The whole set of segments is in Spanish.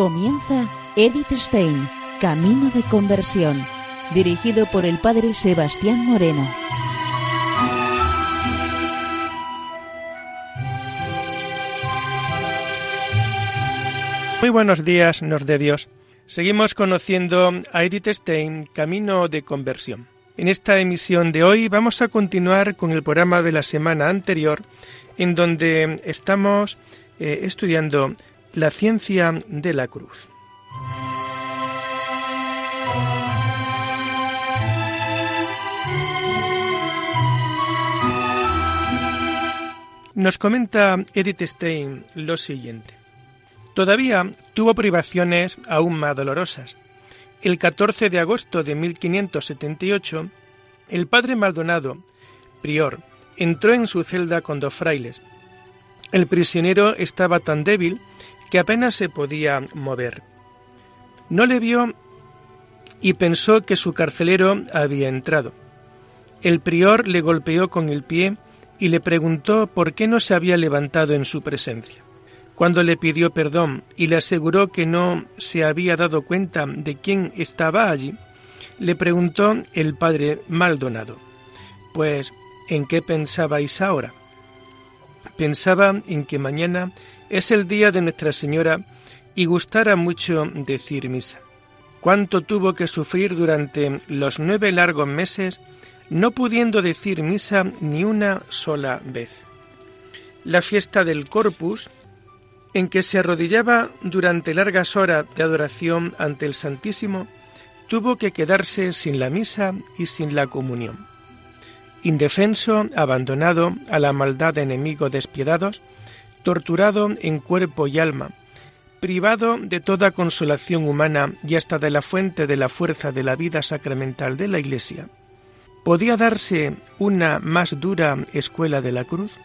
Comienza Edith Stein, Camino de Conversión, dirigido por el Padre Sebastián Moreno. Muy buenos días, nos de Dios. Seguimos conociendo a Edith Stein, Camino de Conversión. En esta emisión de hoy vamos a continuar con el programa de la semana anterior, en donde estamos eh, estudiando la ciencia de la cruz. Nos comenta Edith Stein lo siguiente. Todavía tuvo privaciones aún más dolorosas. El 14 de agosto de 1578, el padre Maldonado, prior, entró en su celda con dos frailes. El prisionero estaba tan débil que apenas se podía mover. No le vio y pensó que su carcelero había entrado. El prior le golpeó con el pie y le preguntó por qué no se había levantado en su presencia. Cuando le pidió perdón y le aseguró que no se había dado cuenta de quién estaba allí, le preguntó el padre Maldonado, Pues, ¿en qué pensabais ahora? Pensaba en que mañana es el día de Nuestra Señora y gustara mucho decir misa. Cuánto tuvo que sufrir durante los nueve largos meses no pudiendo decir misa ni una sola vez. La fiesta del Corpus, en que se arrodillaba durante largas horas de adoración ante el Santísimo, tuvo que quedarse sin la misa y sin la comunión. Indefenso, abandonado a la maldad de enemigos despiadados, torturado en cuerpo y alma, privado de toda consolación humana y hasta de la fuente de la fuerza de la vida sacramental de la Iglesia, ¿podía darse una más dura escuela de la cruz?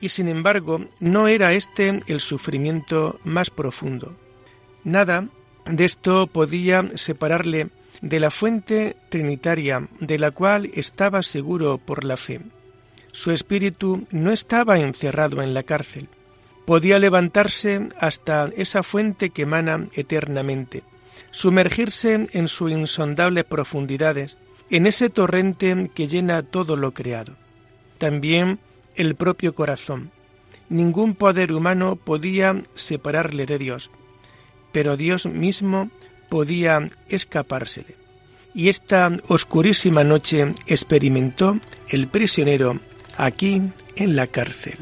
Y sin embargo, no era este el sufrimiento más profundo. Nada de esto podía separarle de la fuente trinitaria de la cual estaba seguro por la fe. Su espíritu no estaba encerrado en la cárcel, podía levantarse hasta esa fuente que emana eternamente, sumergirse en sus insondables profundidades, en ese torrente que llena todo lo creado. También el propio corazón. Ningún poder humano podía separarle de Dios, pero Dios mismo podía escapársele. Y esta oscurísima noche experimentó el prisionero aquí en la cárcel.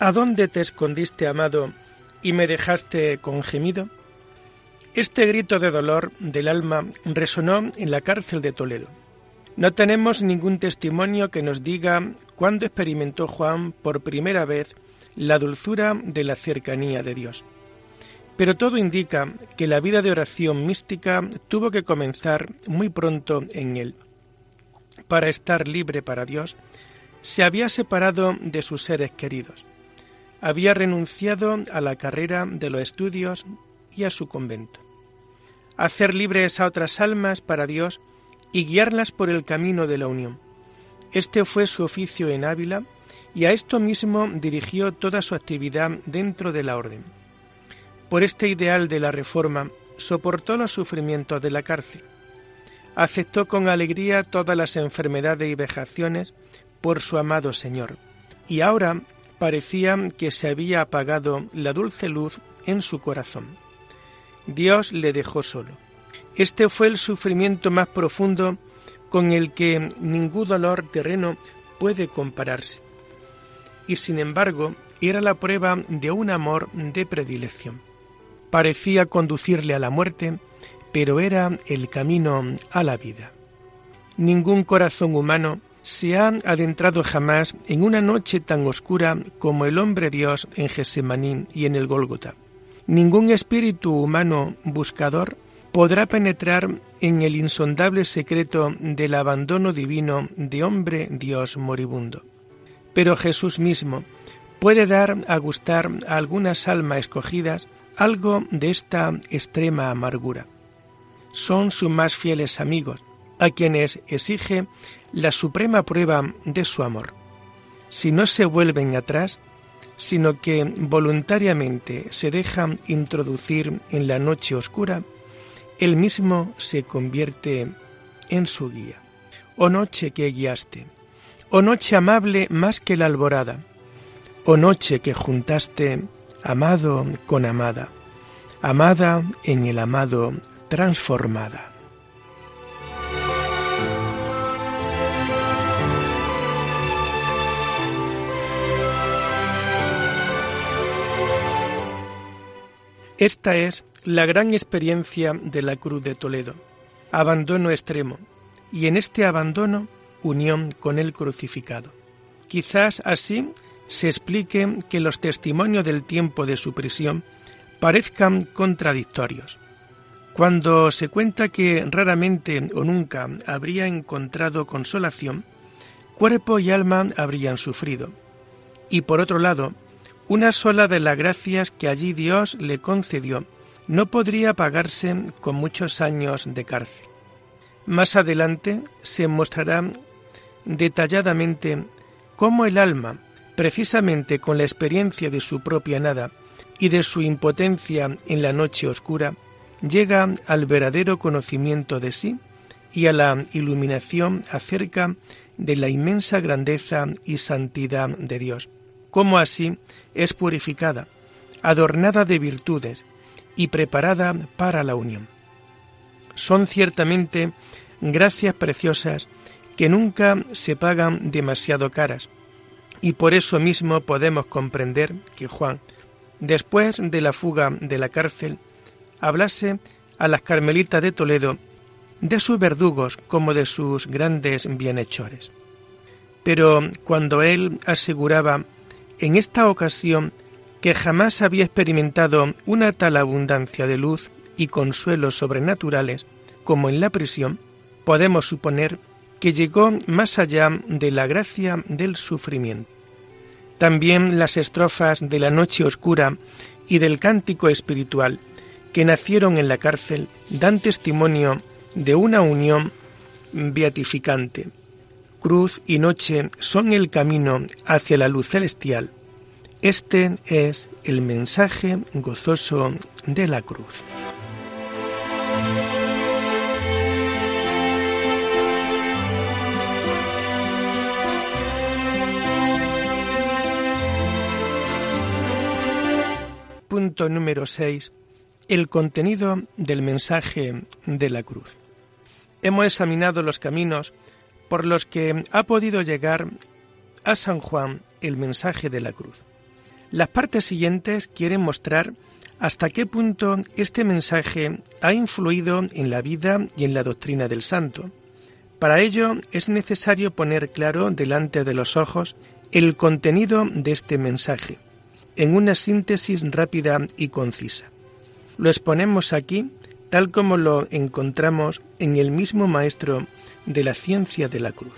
¿A dónde te escondiste, amado, y me dejaste con gemido? Este grito de dolor del alma resonó en la cárcel de Toledo. No tenemos ningún testimonio que nos diga cuándo experimentó Juan por primera vez la dulzura de la cercanía de Dios. Pero todo indica que la vida de oración mística tuvo que comenzar muy pronto en él. Para estar libre para Dios, se había separado de sus seres queridos había renunciado a la carrera de los estudios y a su convento. Hacer libres a otras almas para Dios y guiarlas por el camino de la unión. Este fue su oficio en Ávila y a esto mismo dirigió toda su actividad dentro de la orden. Por este ideal de la reforma soportó los sufrimientos de la cárcel. Aceptó con alegría todas las enfermedades y vejaciones por su amado Señor. Y ahora parecía que se había apagado la dulce luz en su corazón. Dios le dejó solo. Este fue el sufrimiento más profundo con el que ningún dolor terreno puede compararse. Y sin embargo, era la prueba de un amor de predilección. Parecía conducirle a la muerte, pero era el camino a la vida. Ningún corazón humano se ha adentrado jamás en una noche tan oscura como el hombre Dios en Gesemaní y en el Gólgota. Ningún espíritu humano buscador podrá penetrar en el insondable secreto del abandono divino de hombre Dios moribundo. Pero Jesús mismo puede dar a gustar a algunas almas escogidas algo de esta extrema amargura. Son sus más fieles amigos, a quienes exige la suprema prueba de su amor. Si no se vuelven atrás, sino que voluntariamente se dejan introducir en la noche oscura, él mismo se convierte en su guía. Oh noche que guiaste, oh noche amable más que la alborada, oh noche que juntaste amado con amada, amada en el amado transformada. Esta es la gran experiencia de la Cruz de Toledo, abandono extremo, y en este abandono unión con el crucificado. Quizás así se explique que los testimonios del tiempo de su prisión parezcan contradictorios. Cuando se cuenta que raramente o nunca habría encontrado consolación, cuerpo y alma habrían sufrido. Y por otro lado, una sola de las gracias que allí Dios le concedió no podría pagarse con muchos años de cárcel. Más adelante se mostrará detalladamente cómo el alma, precisamente con la experiencia de su propia nada y de su impotencia en la noche oscura, llega al verdadero conocimiento de sí y a la iluminación acerca de la inmensa grandeza y santidad de Dios. Cómo así es purificada, adornada de virtudes y preparada para la unión. Son ciertamente gracias preciosas que nunca se pagan demasiado caras, y por eso mismo podemos comprender que Juan, después de la fuga de la cárcel, hablase a las carmelitas de Toledo de sus verdugos como de sus grandes bienhechores. Pero cuando él aseguraba en esta ocasión que jamás había experimentado una tal abundancia de luz y consuelos sobrenaturales como en la prisión, podemos suponer que llegó más allá de la gracia del sufrimiento. También las estrofas de la noche oscura y del cántico espiritual que nacieron en la cárcel dan testimonio de una unión beatificante cruz y noche son el camino hacia la luz celestial. Este es el mensaje gozoso de la cruz. Punto número 6. El contenido del mensaje de la cruz. Hemos examinado los caminos por los que ha podido llegar a San Juan el mensaje de la cruz. Las partes siguientes quieren mostrar hasta qué punto este mensaje ha influido en la vida y en la doctrina del santo. Para ello es necesario poner claro delante de los ojos el contenido de este mensaje, en una síntesis rápida y concisa. Lo exponemos aquí tal como lo encontramos en el mismo Maestro de la ciencia de la cruz.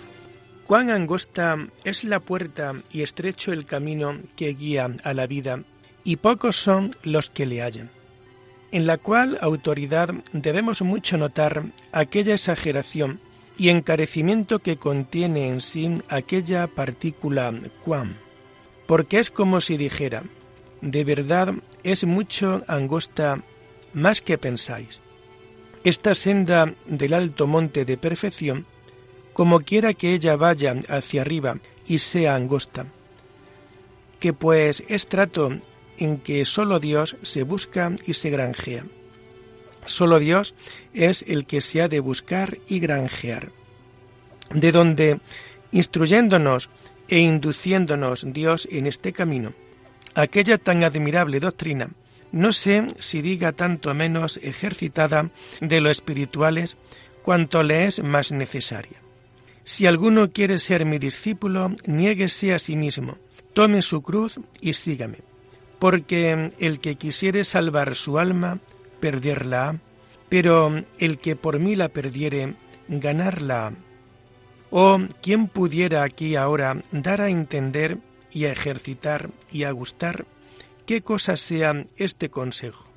Cuán angosta es la puerta y estrecho el camino que guía a la vida, y pocos son los que le hallan. En la cual autoridad debemos mucho notar aquella exageración y encarecimiento que contiene en sí aquella partícula cuán, porque es como si dijera, de verdad es mucho angosta más que pensáis. Esta senda del alto monte de perfección, como quiera que ella vaya hacia arriba y sea angosta, que pues es trato en que sólo Dios se busca y se granjea. Sólo Dios es el que se ha de buscar y granjear. de donde, instruyéndonos e induciéndonos Dios en este camino, aquella tan admirable doctrina, no sé si diga tanto menos ejercitada de lo espirituales cuanto le es más necesaria. Si alguno quiere ser mi discípulo, niéguese a sí mismo, tome su cruz y sígame, porque el que quisiere salvar su alma, perderla, pero el que por mí la perdiere, ganarla. Oh, ¿quién pudiera aquí ahora dar a entender y a ejercitar y a gustar qué cosa sea este consejo?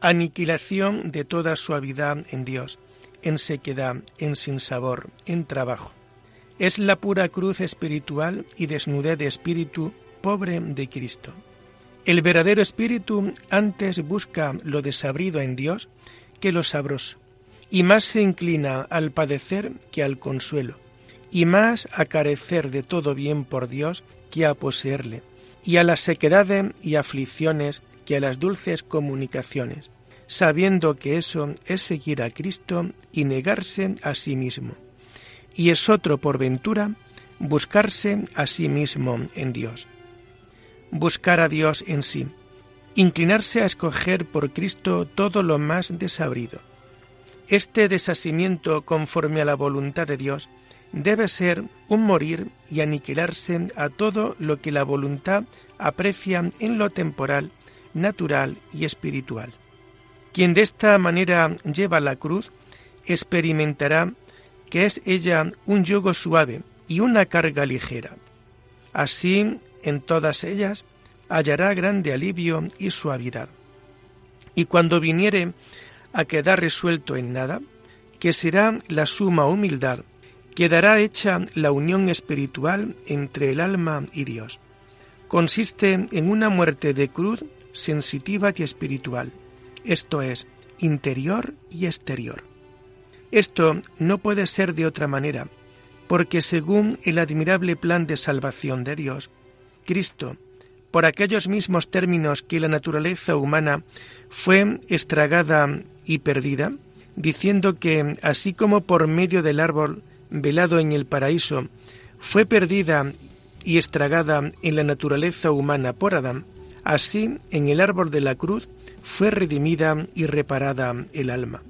Aniquilación de toda suavidad en Dios, en sequedad, en sinsabor, en trabajo. Es la pura cruz espiritual y desnudez de espíritu pobre de Cristo. El verdadero espíritu antes busca lo desabrido en Dios que lo sabroso, y más se inclina al padecer que al consuelo, y más a carecer de todo bien por Dios que a poseerle, y a las sequedades y aflicciones que a las dulces comunicaciones, sabiendo que eso es seguir a Cristo y negarse a sí mismo. Y es otro, por ventura, buscarse a sí mismo en Dios. Buscar a Dios en sí, inclinarse a escoger por Cristo todo lo más desabrido. Este desasimiento conforme a la voluntad de Dios debe ser un morir y aniquilarse a todo lo que la voluntad aprecia en lo temporal, natural y espiritual. Quien de esta manera lleva la cruz experimentará que es ella un yugo suave y una carga ligera. Así, en todas ellas, hallará grande alivio y suavidad. Y cuando viniere a quedar resuelto en nada, que será la suma humildad, quedará hecha la unión espiritual entre el alma y Dios. Consiste en una muerte de cruz sensitiva y espiritual, esto es, interior y exterior. Esto no puede ser de otra manera, porque según el admirable plan de salvación de Dios, Cristo, por aquellos mismos términos que la naturaleza humana fue estragada y perdida, diciendo que así como por medio del árbol velado en el paraíso fue perdida y estragada en la naturaleza humana por Adán, así en el árbol de la cruz fue redimida y reparada el alma.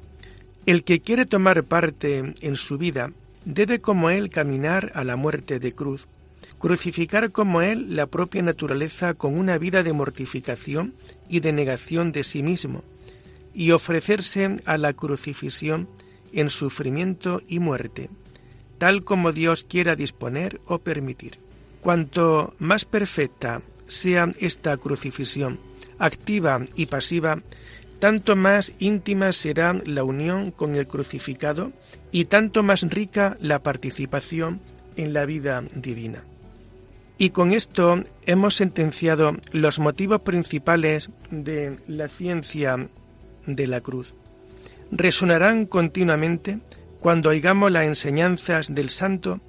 El que quiere tomar parte en su vida debe como él caminar a la muerte de cruz, crucificar como Él la propia naturaleza con una vida de mortificación y de negación de sí mismo, y ofrecerse a la crucifixión en sufrimiento y muerte, tal como Dios quiera disponer o permitir. Cuanto más perfecta sea esta crucifixión, activa y pasiva, tanto más íntima será la unión con el crucificado y tanto más rica la participación en la vida divina. Y con esto hemos sentenciado los motivos principales de la ciencia de la cruz. Resonarán continuamente cuando oigamos las enseñanzas del santo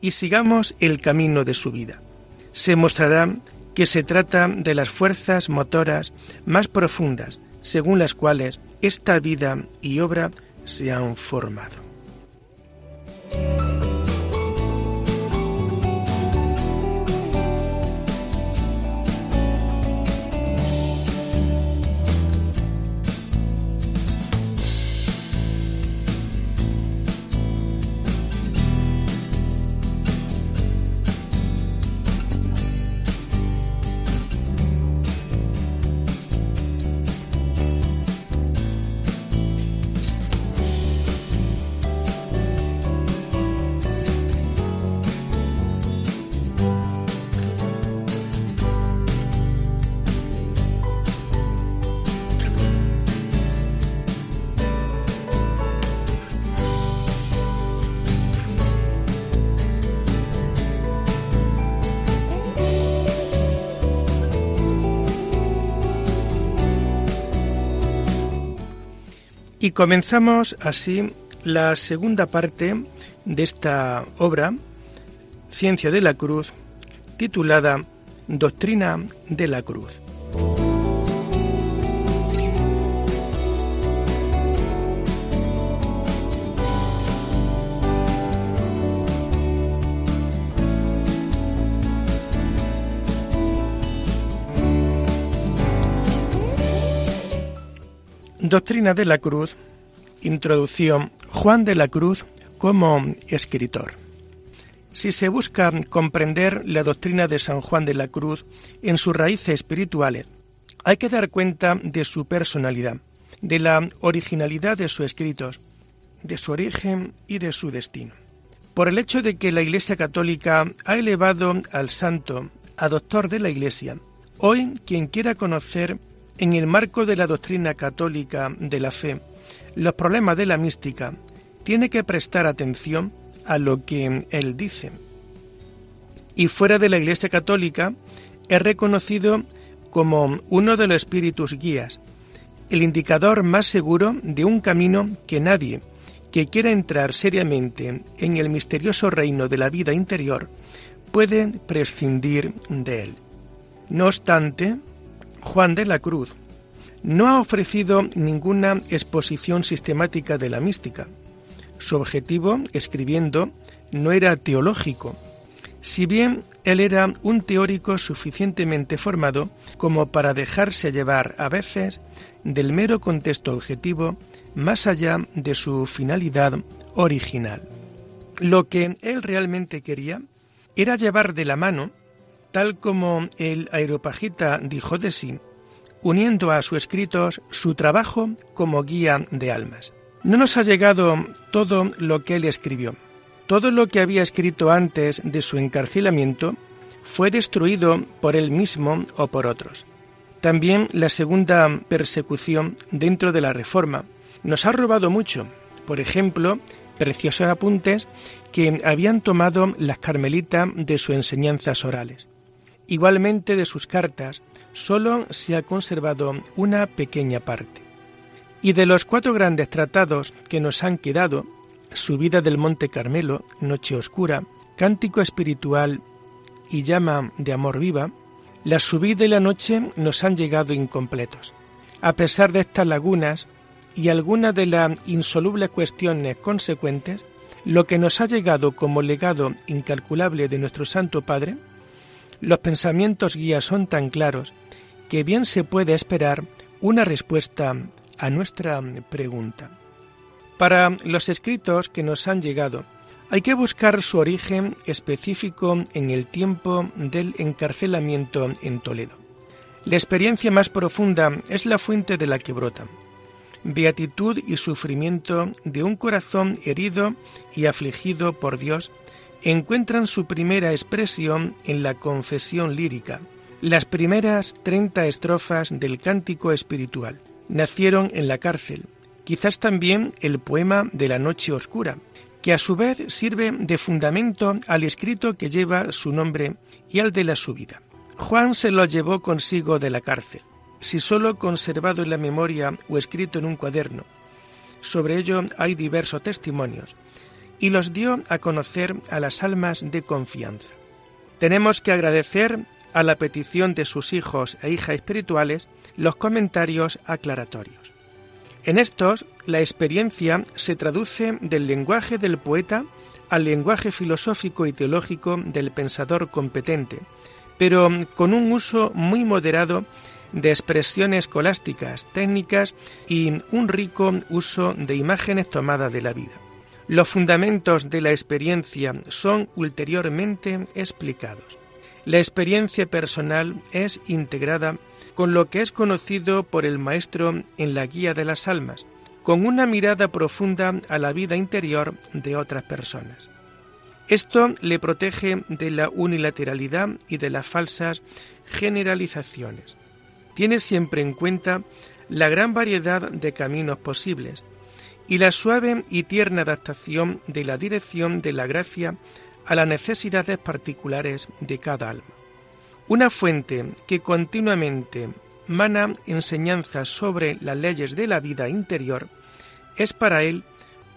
y sigamos el camino de su vida. Se mostrará que se trata de las fuerzas motoras más profundas, según las cuales esta vida y obra se han formado. Y comenzamos así la segunda parte de esta obra, Ciencia de la Cruz, titulada Doctrina de la Cruz. Doctrina de la Cruz, Introducción, Juan de la Cruz como escritor. Si se busca comprender la doctrina de San Juan de la Cruz en sus raíces espirituales, hay que dar cuenta de su personalidad, de la originalidad de sus escritos, de su origen y de su destino. Por el hecho de que la Iglesia Católica ha elevado al santo a doctor de la Iglesia, hoy quien quiera conocer en el marco de la doctrina católica de la fe los problemas de la mística, tiene que prestar atención a lo que él dice. Y fuera de la Iglesia Católica es reconocido como uno de los espíritus guías, el indicador más seguro de un camino que nadie que quiera entrar seriamente en el misterioso reino de la vida interior puede prescindir de él. No obstante, Juan de la Cruz no ha ofrecido ninguna exposición sistemática de la mística. Su objetivo, escribiendo, no era teológico, si bien él era un teórico suficientemente formado como para dejarse llevar a veces del mero contexto objetivo más allá de su finalidad original. Lo que él realmente quería era llevar de la mano, tal como el aeropagita dijo de sí, uniendo a sus escritos su trabajo como guía de almas. No nos ha llegado todo lo que él escribió. Todo lo que había escrito antes de su encarcelamiento fue destruido por él mismo o por otros. También la segunda persecución dentro de la Reforma nos ha robado mucho. Por ejemplo, preciosos apuntes que habían tomado las carmelitas de sus enseñanzas orales. Igualmente de sus cartas solo se ha conservado una pequeña parte. Y de los cuatro grandes tratados que nos han quedado, Subida del Monte Carmelo, Noche Oscura, Cántico Espiritual y Llama de Amor Viva, la subida y la noche nos han llegado incompletos. A pesar de estas lagunas y algunas de las insolubles cuestiones consecuentes, lo que nos ha llegado como legado incalculable de nuestro Santo Padre, los pensamientos guías son tan claros que bien se puede esperar una respuesta a nuestra pregunta. Para los escritos que nos han llegado, hay que buscar su origen específico en el tiempo del encarcelamiento en Toledo. La experiencia más profunda es la fuente de la que brota. Beatitud y sufrimiento de un corazón herido y afligido por Dios encuentran su primera expresión en la confesión lírica, las primeras treinta estrofas del cántico espiritual. Nacieron en la cárcel, quizás también el poema de la noche oscura, que a su vez sirve de fundamento al escrito que lleva su nombre y al de la subida. Juan se lo llevó consigo de la cárcel, si solo conservado en la memoria o escrito en un cuaderno. Sobre ello hay diversos testimonios, y los dio a conocer a las almas de confianza. Tenemos que agradecer a la petición de sus hijos e hijas espirituales los comentarios aclaratorios. En estos, la experiencia se traduce del lenguaje del poeta al lenguaje filosófico y teológico del pensador competente, pero con un uso muy moderado de expresiones escolásticas, técnicas y un rico uso de imágenes tomadas de la vida. Los fundamentos de la experiencia son ulteriormente explicados. La experiencia personal es integrada con lo que es conocido por el Maestro en la Guía de las Almas, con una mirada profunda a la vida interior de otras personas. Esto le protege de la unilateralidad y de las falsas generalizaciones. Tiene siempre en cuenta la gran variedad de caminos posibles y la suave y tierna adaptación de la dirección de la gracia a las necesidades particulares de cada alma. Una fuente que continuamente mana enseñanzas sobre las leyes de la vida interior es para él,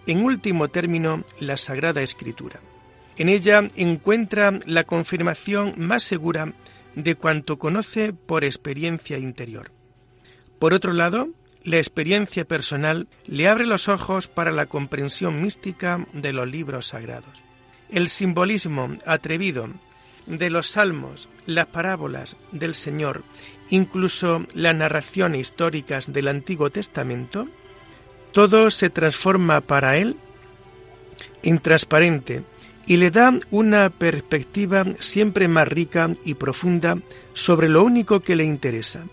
en último término, la Sagrada Escritura. En ella encuentra la confirmación más segura de cuanto conoce por experiencia interior. Por otro lado, la experiencia personal le abre los ojos para la comprensión mística de los libros sagrados. El simbolismo atrevido de los salmos, las parábolas del Señor, incluso las narraciones históricas del Antiguo Testamento, todo se transforma para él en transparente y le da una perspectiva siempre más rica y profunda sobre lo único que le interesa,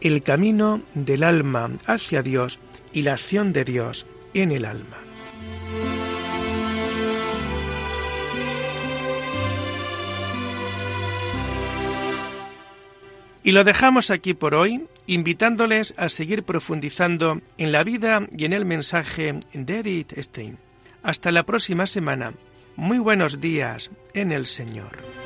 el camino del alma hacia Dios y la acción de Dios en el alma. Y lo dejamos aquí por hoy, invitándoles a seguir profundizando en la vida y en el mensaje de Edith Stein. Hasta la próxima semana. Muy buenos días en el Señor.